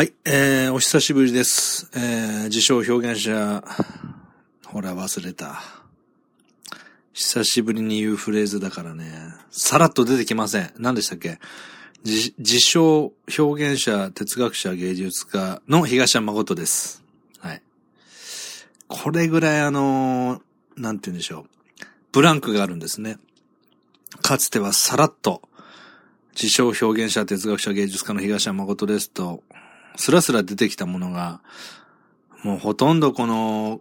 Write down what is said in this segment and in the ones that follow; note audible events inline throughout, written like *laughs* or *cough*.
はい、えー、お久しぶりです。えー、自称表現者、ほら忘れた。久しぶりに言うフレーズだからね、さらっと出てきません。何でしたっけ？自称表現者、哲学者、芸術家の東山誠です。はい。これぐらいあのーなんて言うんでしょう。ブランクがあるんですね。かつてはさらっと、自称表現者、哲学者、芸術家の東山誠ですと、スラスラ出てきたものが、もうほとんどこの、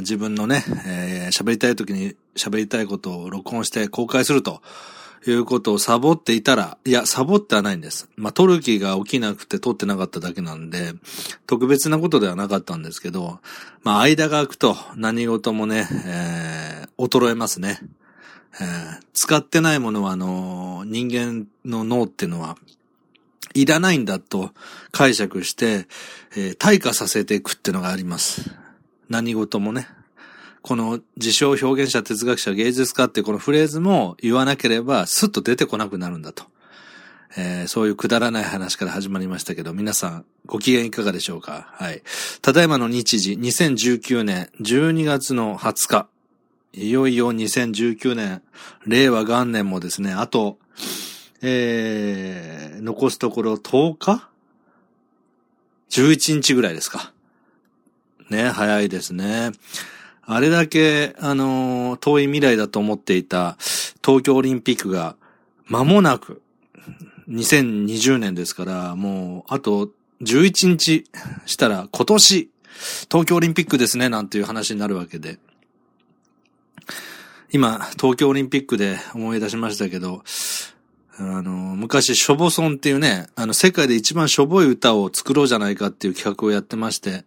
自分のね、えー喋りたい時に喋りたいことを録音して公開するということをサボっていたら、いや、サボってはないんです。まあ、撮る気が起きなくて撮ってなかっただけなんで、特別なことではなかったんですけど、まあ、間が空くと何事もね、えー衰えますね。えー使ってないものは、あのー人間の脳っていうのは、いらないんだと解釈して、えー退化させていくっていうのがあります。何事もね。この自称表現者、哲学者、芸術家ってこのフレーズも言わなければスッと出てこなくなるんだと。えーそういうくだらない話から始まりましたけど、皆さんご機嫌いかがでしょうか？はい。ただいまの日時、2019年12月の20日。いよいよ2019年、令和元年もですね、あと、えー、残すところ10日 ?11 日ぐらいですか。ね、早いですね。あれだけ、あのー遠い未来だと思っていた東京オリンピックが間もなく、2020年ですから、もう、あと11日したら今年、東京オリンピックですね、なんていう話になるわけで。今、東京オリンピックで思い出しましたけど、あの、昔、ショボソンっていうね、あの、世界で一番しょぼい歌を作ろうじゃないかっていう企画をやってまして、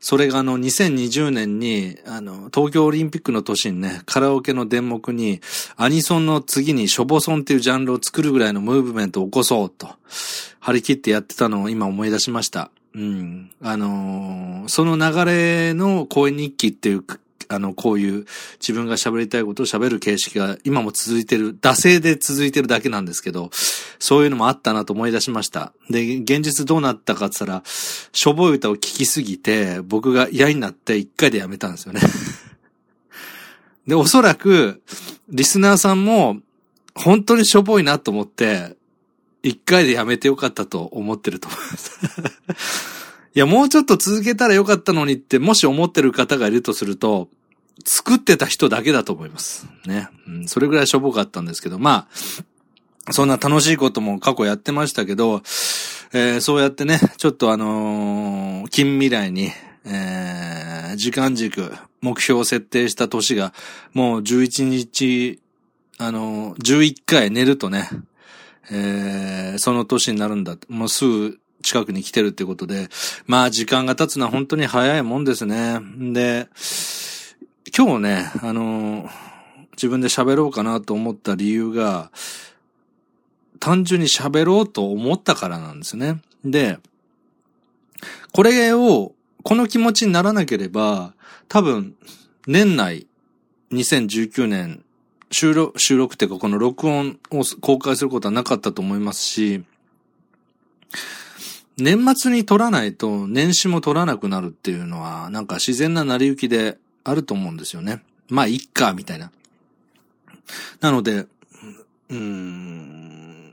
それがあの、2020年に、あの、東京オリンピックの年にね、カラオケの電目に、アニソンの次にショボソンっていうジャンルを作るぐらいのムーブメントを起こそうと、張り切ってやってたのを今思い出しました。うん。あのーその流れの声日記っていう、あの、こういう自分が喋りたいことを喋る形式が今も続いてる、惰性で続いてるだけなんですけど、そういうのもあったなと思い出しました。で、現実どうなったかって言ったら、しょぼい歌を聴きすぎて、僕が嫌になって一回でやめたんですよね。*laughs* で、おそらく、リスナーさんも、本当にしょぼいなと思って、一回でやめてよかったと思ってると思います。*laughs* いや、もうちょっと続けたらよかったのにって、もし思ってる方がいるとすると、作ってた人だけだと思います。ね。うん、それぐらいしょぼかったんですけど、まあ、そんな楽しいことも過去やってましたけど、えーそうやってね、ちょっとあのー近未来に、えー時間軸、目標を設定した年が、もう11日、あのー11回寝るとね、えーその年になるんだ。もうすぐ近くに来てるってことで、まあ時間が経つのは本当に早いもんですね。で、今日ね、あのー自分で喋ろうかなと思った理由が、単純に喋ろうと思ったからなんですね。で、これを、この気持ちにならなければ、多分、年内、2019年、収録、収録っていうかこの録音を公開することはなかったと思いますし、年末に撮らないと年始も撮らなくなるっていうのは、なんか自然な成り行きであると思うんですよね。まあ、いっか、みたいな。なので、うーん、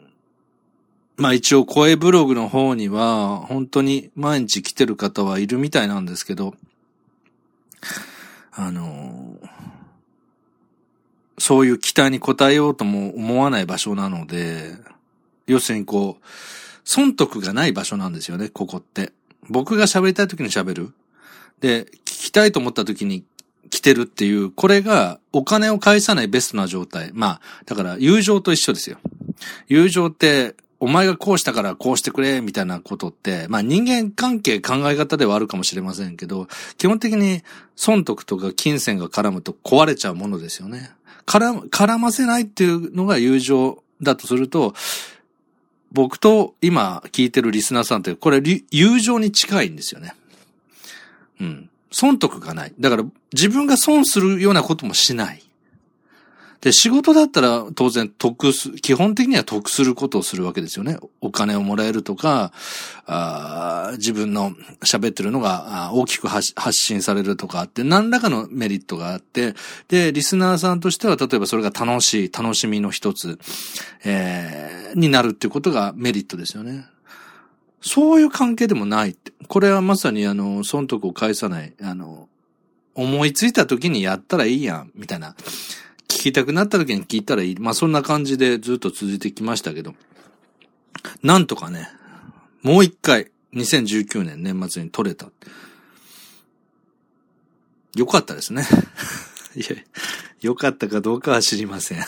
まあ一応声ブログの方には、本当に毎日来てる方はいるみたいなんですけど、あのそういう期待に応えようとも思わない場所なので、要するにこう、損得がない場所なんですよね、ここって。僕が喋りたい時に喋る。で、聞きたいと思った時に来てるっていう、これがお金を返さないベストな状態。まあ、だから友情と一緒ですよ。友情って、お前がこうしたからこうしてくれ、みたいなことって、まあ人間関係考え方ではあるかもしれませんけど、基本的に損得とか金銭が絡むと壊れちゃうものですよね。絡、絡ませないっていうのが友情だとすると、僕と今聞いてるリスナーさんって、これ友情に近いんですよね。うん。損得がない。だから自分が損するようなこともしない。で、仕事だったら当然得す、基本的には得することをするわけですよね。お金をもらえるとか、あ自分の喋ってるのが大きく発信されるとかあって、何らかのメリットがあって、で、リスナーさんとしては、例えばそれが楽しい、楽しみの一つ、えー、になるっていうことがメリットですよね。そういう関係でもないって。これはまさにあの、損得を返さない、あの、思いついた時にやったらいいやん、みたいな。聞きたくなった時に聞いたらいい。まあそんな感じでずっと続いてきましたけど。なんとかね、もう一回、2019年年末に撮れた。よかったですね。*laughs* いや、よかったかどうかは知りません。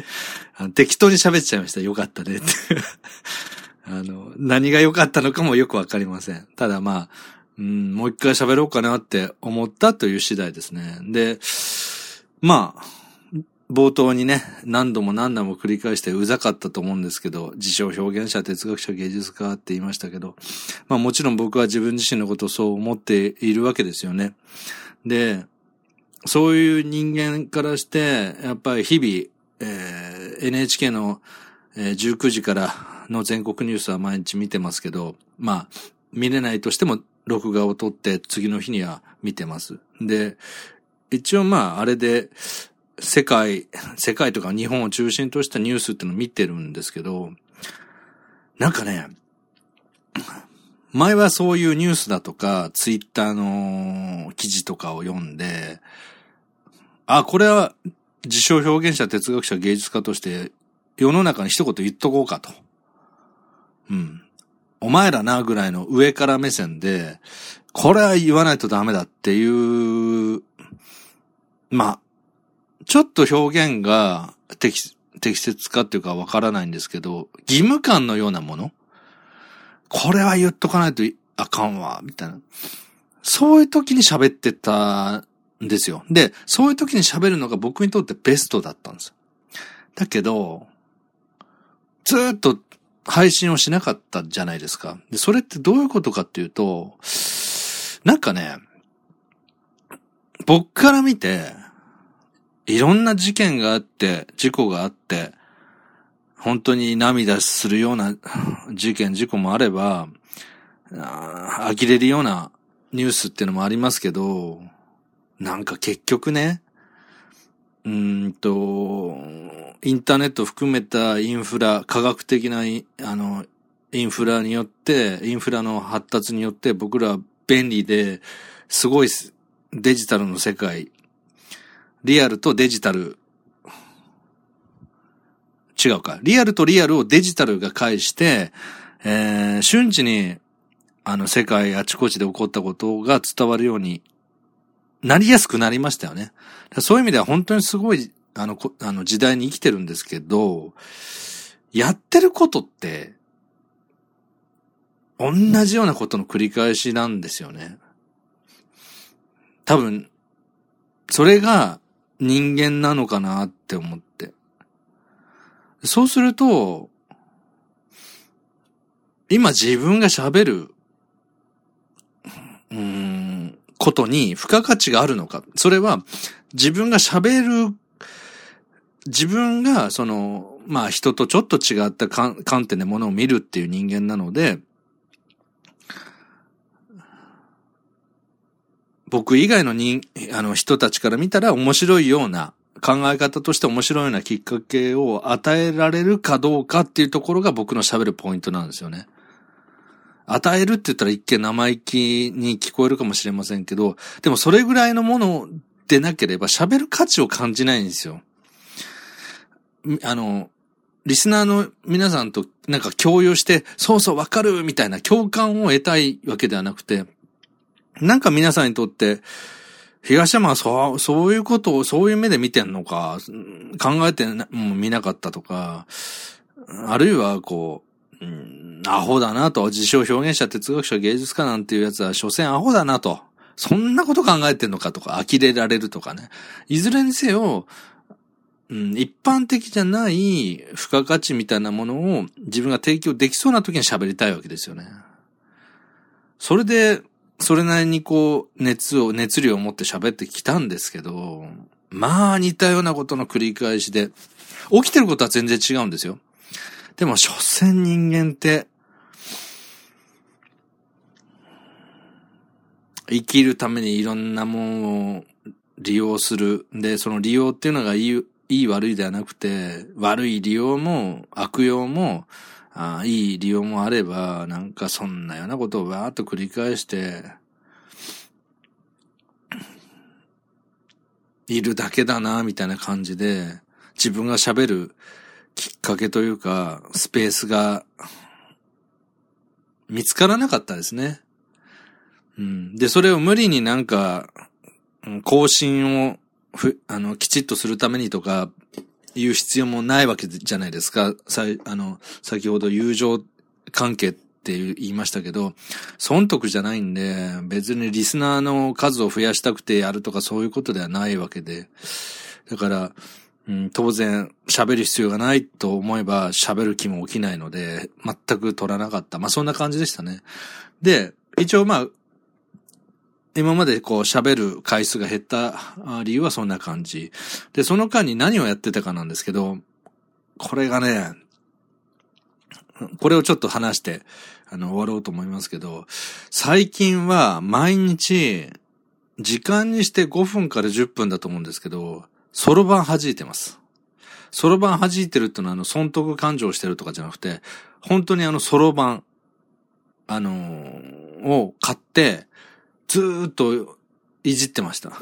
*laughs* 適当に喋っちゃいました。よかったねって *laughs* あの、何が良かったのかもよくわかりません。ただまあ、うん、もう一回喋ろうかなって思ったという次第ですね。で、まあ、冒頭にね、何度も何度も繰り返してうざかったと思うんですけど、自称表現者、哲学者、芸術家って言いましたけど、まあもちろん僕は自分自身のことをそう思っているわけですよね。で、そういう人間からして、やっぱり日々、えー、NHK の、えー、19時からの全国ニュースは毎日見てますけど、まあ、見れないとしても録画を撮って次の日には見てます。で、一応まあ、あれで、世界、世界とか日本を中心としたニュースってのを見てるんですけど、なんかね、前はそういうニュースだとか、ツイッターの記事とかを読んで、あ、これは自称表現者、哲学者、芸術家として世の中に一言言っとこうかと。うん。お前らなぐらいの上から目線で、これは言わないとダメだっていう、まあ、ちょっと表現が適適切かっていうかわからないんですけど、義務感のようなもの？これは言っとかないとあかんわ、みたいな。そういう時に喋ってたんですよ。で、そういう時に喋るのが僕にとってベストだったんですだけど、ずっと配信をしなかったじゃないですか。で、それってどういうことかっていうと、なんかね、僕から見て、いろんな事件があって、事故があって、本当に涙するような事件、事故もあれば、あ呆れるようなニュースっていうのもありますけど、なんか結局ね、うんと、インターネット含めたインフラ、科学的なあの、インフラによって、インフラの発達によって僕ら便利で、すごいデジタルの世界、リアルとデジタル、違うか。リアルとリアルをデジタルが介して、えー、瞬時に、あの、世界あちこちで起こったことが伝わるようになりやすくなりましたよね。そういう意味では本当にすごい、あの、あの時代に生きてるんですけど、やってることって、同じようなことの繰り返しなんですよね。多分、それが人間なのかなって思って。そうすると、今自分が喋る、うん、ことに付加価値があるのか。それは自分が喋る、自分がその、まあ人とちょっと違った観点でものを見るっていう人間なので、僕以外の人、あの人たちから見たら面白いような考え方として面白いようなきっかけを与えられるかどうかっていうところが僕の喋るポイントなんですよね。与えるって言ったら一見生意気に聞こえるかもしれませんけど、でもそれぐらいのものでなければ喋る価値を感じないんですよ。あの、リスナーの皆さんとなんか共有して、そうそうわかるみたいな共感を得たいわけではなくて、なんか皆さんにとって、東山はそう、そういうことをそういう目で見てんのか、考えても見なかったとか、あるいはこう、うん、アホだなと、自称表現者、哲学者、芸術家なんていうやつは、所詮アホだなと。そんなこと考えてんのかとか、呆れられるとかね。いずれにせよ、うん、一般的じゃない付加価値みたいなものを自分が提供できそうな時に喋りたいわけですよね。それで、それなりにこう、熱を、熱量を持って喋ってきたんですけど、まあ似たようなことの繰り返しで、起きてることは全然違うんですよ。でも、所詮人間って、生きるためにいろんなものを利用する。で、その利用っていうのがいい、いい悪いではなくて、悪い利用も悪用も、あいい利用もあれば、なんかそんなようなことをわーっと繰り返して、いるだけだな、みたいな感じで、自分が喋るきっかけというか、スペースが見つからなかったですね。うん。で、それを無理になんか、更新をふ、あの、きちっとするためにとか、いう必要もないわけじゃないですか。さあの、先ほど友情関係って言いましたけど、損得じゃないんで、別にリスナーの数を増やしたくてやるとかそういうことではないわけで。だから、うん、当然喋る必要がないと思えば喋る気も起きないので、全く取らなかった。まあそんな感じでしたね。で、一応まあ、今までこう喋る回数が減った理由はそんな感じ。で、その間に何をやってたかなんですけど、これがね、これをちょっと話して、あの、終わろうと思いますけど、最近は毎日、時間にして5分から10分だと思うんですけど、そろばん弾いてます。そろばん弾いてるってのはあの、損得感情してるとかじゃなくて、本当にあの、そろばん、あのー、を買って、ずーっといじってました。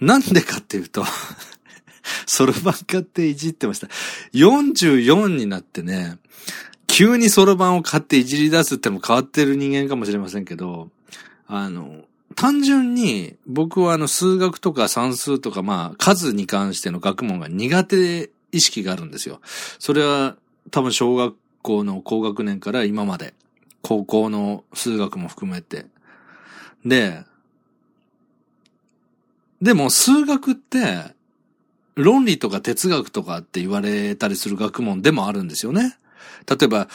なんでかっていうと *laughs* そろばん買っていじってました。44になってね、急にそろばんを買っていじり出すっても変わってる人間かもしれませんけど、あの、単純に僕はあの数学とか算数とかまあ数に関しての学問が苦手意識があるんですよ。それは多分小学校の高学年から今まで高校の数学も含めて。で、でも数学って、論理とか哲学とかって言われたりする学問でもあるんですよね。例えば、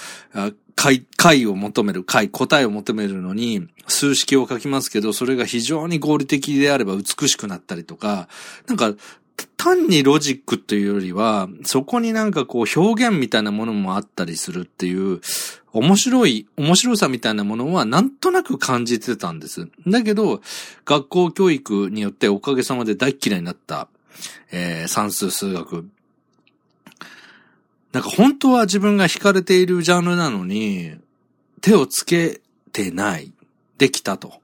解、解を求める、解、答えを求めるのに、数式を書きますけど、それが非常に合理的であれば美しくなったりとか、なんか、単にロジックというよりは、そこになんかこう表現みたいなものもあったりするっていう、面白い、面白さみたいなものはなんとなく感じてたんです。だけど、学校教育によっておかげさまで大嫌いになった、えー、算数数学。なんか本当は自分が惹かれているジャンルなのに、手をつけてない、できたと。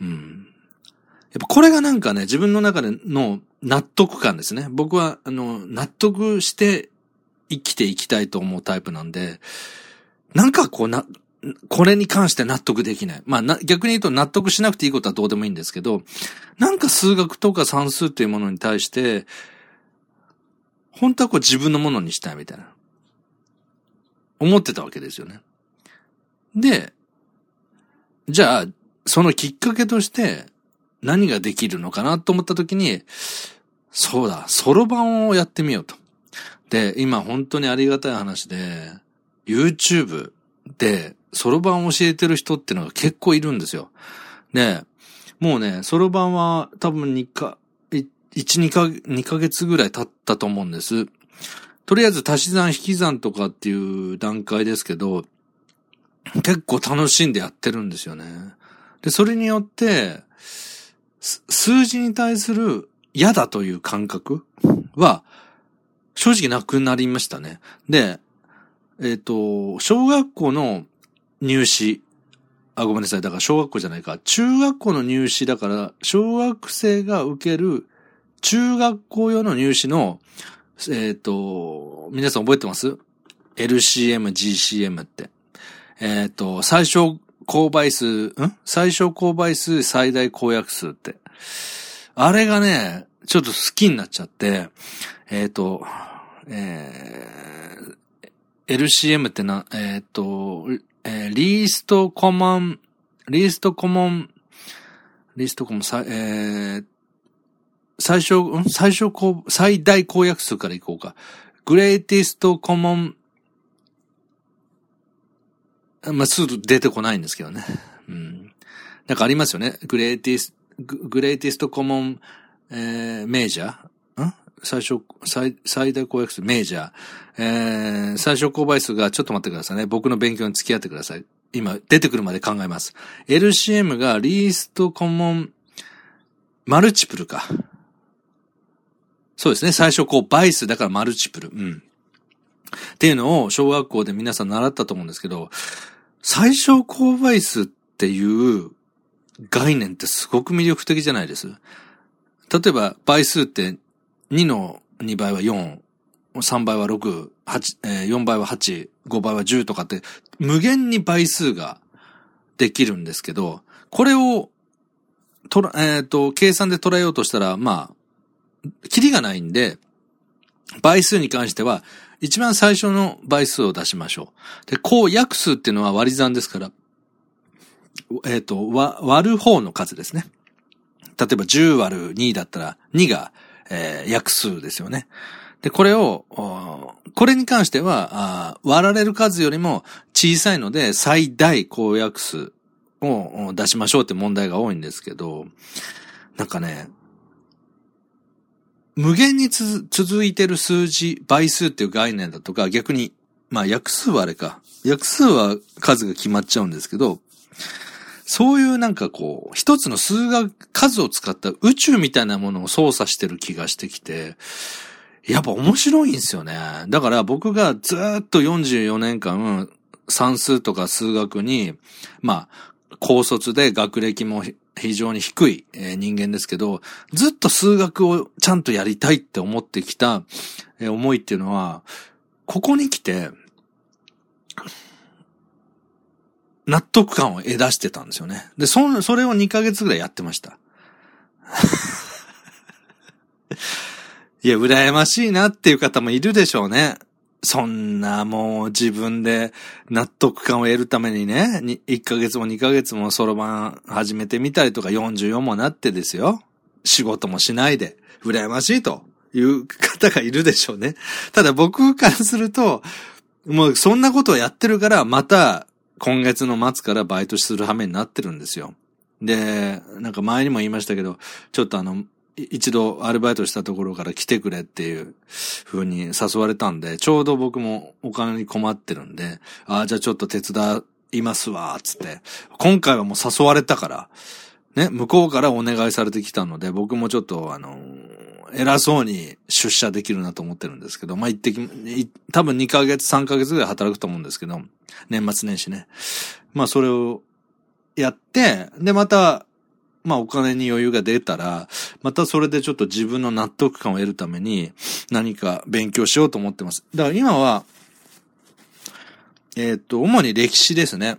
うん。やっぱこれがなんかね、自分の中での納得感ですね。僕は、あの、納得して生きていきたいと思うタイプなんで、なんかこうな、これに関して納得できない。まあな、逆に言うと納得しなくていいことはどうでもいいんですけど、なんか数学とか算数っていうものに対して、本当はこう自分のものにしたいみたいな。思ってたわけですよね。で、じゃあ、そのきっかけとして、何ができるのかなと思った時に、そうだ、ソロ版をやってみようと。で、今本当にありがたい話で、YouTube でソロ版を教えてる人ってのが結構いるんですよ。で、もうね、ソロ版は多分2か、1、2か、2ヶ月ぐらい経ったと思うんです。とりあえず足し算引き算とかっていう段階ですけど、結構楽しんでやってるんですよね。で、それによって、数字に対する嫌だという感覚は、正直なくなりましたね。で、えっ、ー、と、小学校の入試、あ、ごめんなさい。だから小学校じゃないか。中学校の入試だから、小学生が受ける中学校用の入試の、えっ、ー、と、皆さん覚えてます ?LCM、GCM って。えっ、ー、と、最小公倍数、ん？最小公倍数最大公約数って。あれがね、ちょっと好きになっちゃって、えっ、ー、と、えー、LCM ってな、えっ、ー、と、えー、リーストコモン、リーストコモン、リーストコモン、さえー、最小、ん？最小公、最大公約数からいこうか。グレイティストコモン、まあ、すぐ出てこないんですけどね。うん。なんかありますよね。グレイティス、グレイティストコモン、えー、メジャーん？最初、最、最大公約数、メジャー。えー、最小公倍数が、ちょっと待ってくださいね。僕の勉強に付き合ってください。今、出てくるまで考えます。LCM がリーストコモン、マルチプルか。そうですね。最初こう、倍数だからマルチプル。うん。っていうのを小学校で皆さん習ったと思うんですけど、最小公倍数っていう概念ってすごく魅力的じゃないです。例えば倍数って2の2倍は4、3倍は6、8、4倍は8、5倍は10とかって無限に倍数ができるんですけど、これをとら、えっ、ー、と、計算で捉えようとしたら、まあ、キリがないんで、倍数に関しては、一番最初の倍数を出しましょう。で、こう、約数っていうのは割り算ですから、えっ、ー、と、割る方の数ですね。例えば10割る2だったら、2が、えー、約数ですよね。で、これを、これに関しては、割られる数よりも小さいので、最大公約数を出しましょうって問題が多いんですけど、なんかね、無限に続いてる数字、倍数っていう概念だとか、逆に、まあ約数はあれか。約数は数が決まっちゃうんですけど、そういうなんかこう、一つの数学、数を使った宇宙みたいなものを操作してる気がしてきて、やっぱ面白いんですよね。だから僕がずっと44年間、算数とか数学に、まあ、高卒で学歴も非常に低い人間ですけど、ずっと数学をちゃんとやりたいって思ってきた思いっていうのは、ここに来て、納得感を得出してたんですよね。で、そ、それを2ヶ月ぐらいやってました。*laughs* いや、羨ましいなっていう方もいるでしょうね。そんなもう自分で納得感を得るためにね、1ヶ月も2ヶ月もそろばん始めてみたりとか44もなってですよ。仕事もしないで、羨ましいという方がいるでしょうね。ただ僕からすると、もうそんなことをやってるから、また今月の末からバイトする羽目になってるんですよ。で、なんか前にも言いましたけど、ちょっとあの、一度アルバイトしたところから来てくれっていう風に誘われたんで、ちょうど僕もお金に困ってるんで、ああ、じゃあちょっと手伝いますわ、つって。今回はもう誘われたから、ね、向こうからお願いされてきたので、僕もちょっとあの、偉そうに出社できるなと思ってるんですけど、まあ、行ってき、多分2ヶ月、3ヶ月ぐらい働くと思うんですけど、年末年始ね。まあ、それをやって、で、また、まあお金に余裕が出たら、またそれでちょっと自分の納得感を得るために何か勉強しようと思ってます。だから今は、えっ、と、主に歴史ですね。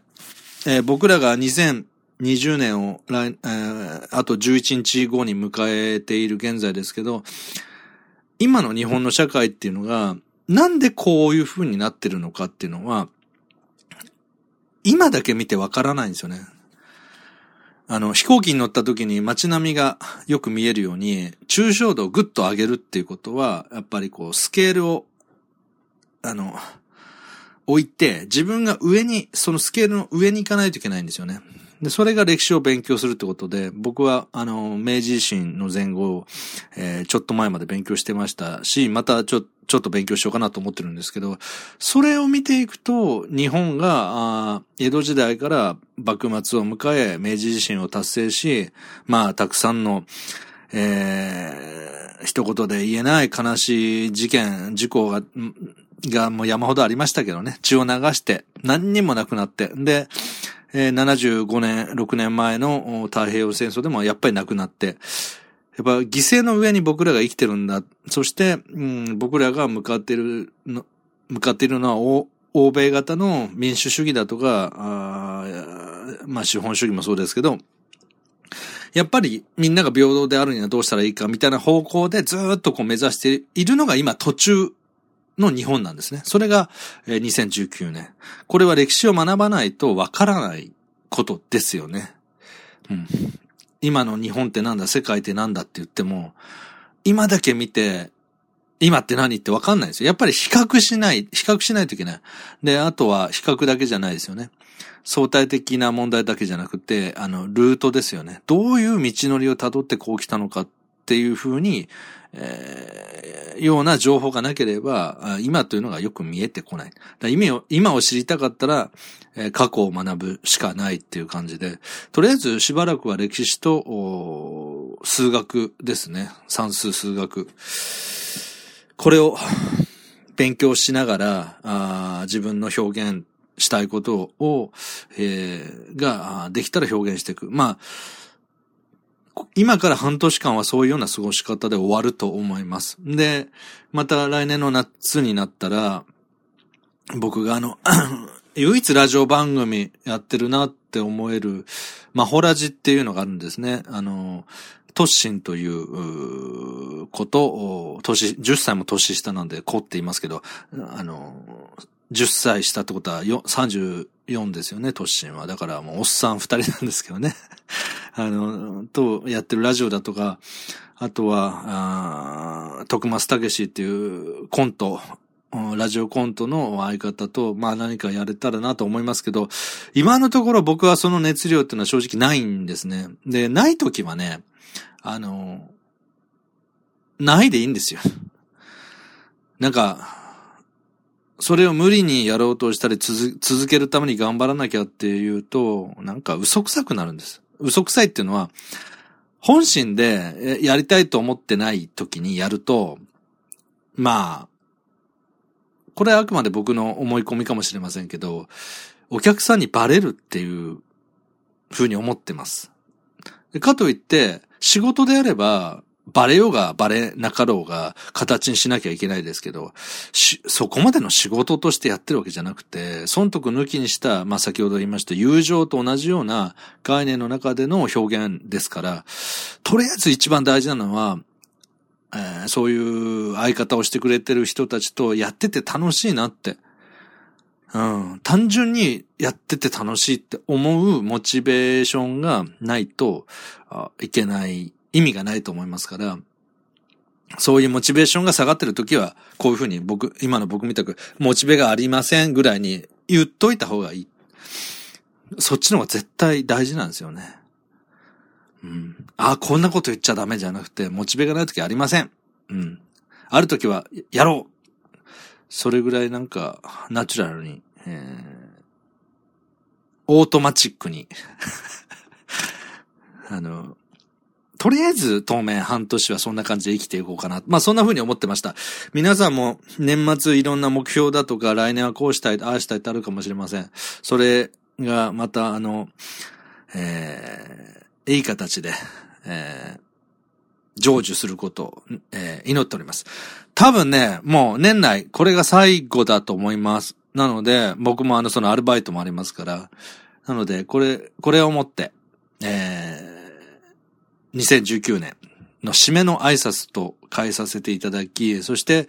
えー、僕らが2020年を来、えー、あと11日後に迎えている現在ですけど、今の日本の社会っていうのが、なんでこういう風になってるのかっていうのは、今だけ見てわからないんですよね。あの、飛行機に乗った時に街並みがよく見えるように、抽象度をぐっと上げるっていうことは、やっぱりこう、スケールを、あの、置いて、自分が上に、そのスケールの上に行かないといけないんですよね。で、それが歴史を勉強するってことで、僕は、あの、明治維新の前後、えー、ちょっと前まで勉強してましたし、またちょ、ちょっと勉強しようかなと思ってるんですけど、それを見ていくと、日本が、あ江戸時代から幕末を迎え、明治維新を達成し、まあ、たくさんの、えー、一言で言えない悲しい事件、事故が、がもう山ほどありましたけどね、血を流して、何人も亡くなって、で、えー、75年、6年前の太平洋戦争でもやっぱり亡くなって、やっぱ犠牲の上に僕らが生きてるんだ。そして、うん、僕らが向かっているの、向かっているのは欧米型の民主主義だとか、あまあ資本主義もそうですけど、やっぱりみんなが平等であるにはどうしたらいいかみたいな方向でずっとこう目指しているのが今途中の日本なんですね。それが2019年。これは歴史を学ばないとわからないことですよね。うん。今の日本ってなんだ、世界ってなんだって言っても、今だけ見て、今って何ってわかんないですよ。やっぱり比較しない、比較しないといけない。で、あとは比較だけじゃないですよね。相対的な問題だけじゃなくて、あの、ルートですよね。どういう道のりを辿ってこう来たのかっていうふうに、えー、ような情報がなければ、今というのがよく見えてこない。今を、今を知りたかったら、えー、過去を学ぶしかないっていう感じで、とりあえずしばらくは歴史と、数学ですね。算数数学。これを勉強しながら、あ自分の表現したいことを、えー、ができたら表現していく。まあ、今から半年間はそういうような過ごし方で終わると思います。で、また来年の夏になったら、僕があの、*clears throat* 唯一ラジオ番組やってるなって思える、まあ、ホラジっていうのがあるんですね。あの、トッシンということ、年、10歳も年下なんで、子って言いますけど、あの、10歳したってことは34ですよね、トッシンは。だからもうおっさん2人なんですけどね。あの、とやってるラジオだとか、あとは、あ徳松武史っていうコント、ラジオコントの相方と、まあ何かやれたらなと思いますけど、今のところ僕はその熱量っていうのは正直ないんですね。で、ない時はね、あの、ないでいいんですよ。なんか、それを無理にやろうとしたり続けるために頑張らなきゃっていうと、なんか嘘くさくなるんです。嘘くさいっていうのは、本心でやりたいと思ってない時にやると、まあ、これはあくまで僕の思い込みかもしれませんけど、お客さんにバレるっていうふうに思ってます。かといって、仕事であれば、バレようがバレなかろうが形にしなきゃいけないですけど、そこまでの仕事としてやってるわけじゃなくて、損得抜きにした、まあ、先ほど言いました友情と同じような概念の中での表現ですから、とりあえず一番大事なのは、えー、そういう相方をしてくれてる人たちとやってて楽しいなって。うん。単純にやってて楽しいって思うモチベーションがないといけない意味がないと思いますから、そういうモチベーションが下がってる時は、こういうふうに僕、今の僕みたく、モチベがありませんぐらいに言っといた方がいい。そっちの方が絶対大事なんですよね。うん。ああ、こんなこと言っちゃダメじゃなくて、モチベがない時ありません。うん。ある時は、やろうそれぐらいなんか、ナチュラルに、えー、オートマチックに *laughs* あの、とりあえず当面半年はそんな感じで生きていこうかな。まあそんな風に思ってました。皆さんも年末いろんな目標だとか来年はこうしたい、ああしたいってあるかもしれません。それがまたあの、えー、いい形で、えー、成就することを、えー、祈っております。多分ね、もう年内これが最後だと思います。なので、僕もあのそのアルバイトもありますから、なので、これ、これをもって、えー、2019年の締めの挨拶と変えさせていただき、そして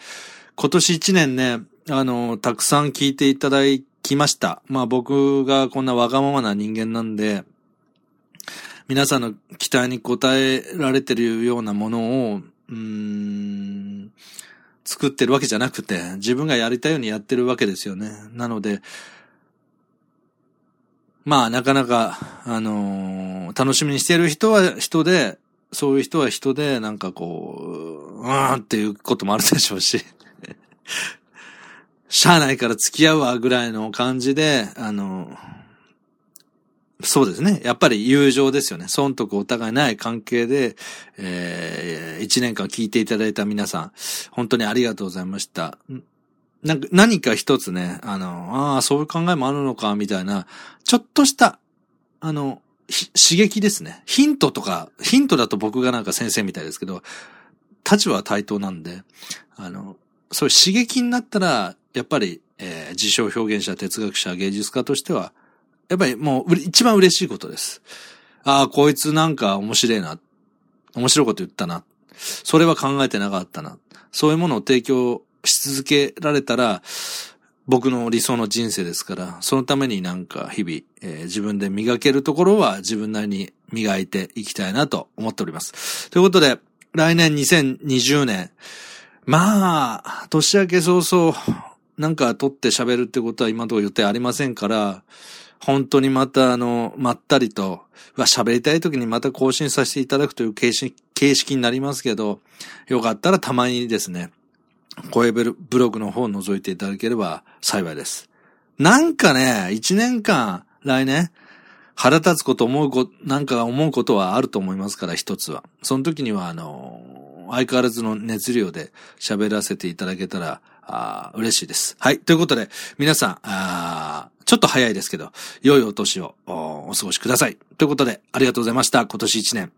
今年1年ね、あの、たくさん聞いていただきました。まあ僕がこんなわがままな人間なんで、皆さんの期待に応えられてるようなものを、うーん、作ってるわけじゃなくて、自分がやりたいようにやってるわけですよね。なので、まあ、なかなか、あのー、楽しみにしてる人は人で、そういう人は人で、なんかこう、うーんっていうこともあるでしょうし、*laughs* しゃあないから付き合うわぐらいの感じで、あの、そうですね。やっぱり友情ですよね。損得お互いない関係で、えー、一年間聞いていただいた皆さん、本当にありがとうございました。なんか何か一つね、あの、ああ、そういう考えもあるのか、みたいな、ちょっとした、あの、刺激ですね。ヒントとか、ヒントだと僕がなんか先生みたいですけど、立場は対等なんで、あの、そういう刺激になったら、やっぱり、えー、自称表現者、哲学者、芸術家としては、やっぱりもう、一番嬉しいことです。ああ、こいつなんか面白いな。面白いこと言ったな。それは考えてなかったな。そういうものを提供し続けられたら、僕の理想の人生ですから、そのためになんか日々、えー、自分で磨けるところは自分なりに磨いていきたいなと思っております。ということで、来年2020年、まあ、年明け早々、なんか撮って喋るってことは今のところ予定ありませんから、本当にまたあの、まったりと、喋りたい時にまた更新させていただくという形式になりますけど、よかったらたまにですね、声ブログの方を覗いていただければ幸いです。なんかね、一年間、来年、腹立つこと思うこと、なんか思うことはあると思いますから、一つは。その時には、あの、相変わらずの熱量で喋らせていただけたら、あ嬉しいです。はい。ということで、皆さん、あちょっと早いですけど、良いお年をお過ごしください。ということで、ありがとうございました。今年一年。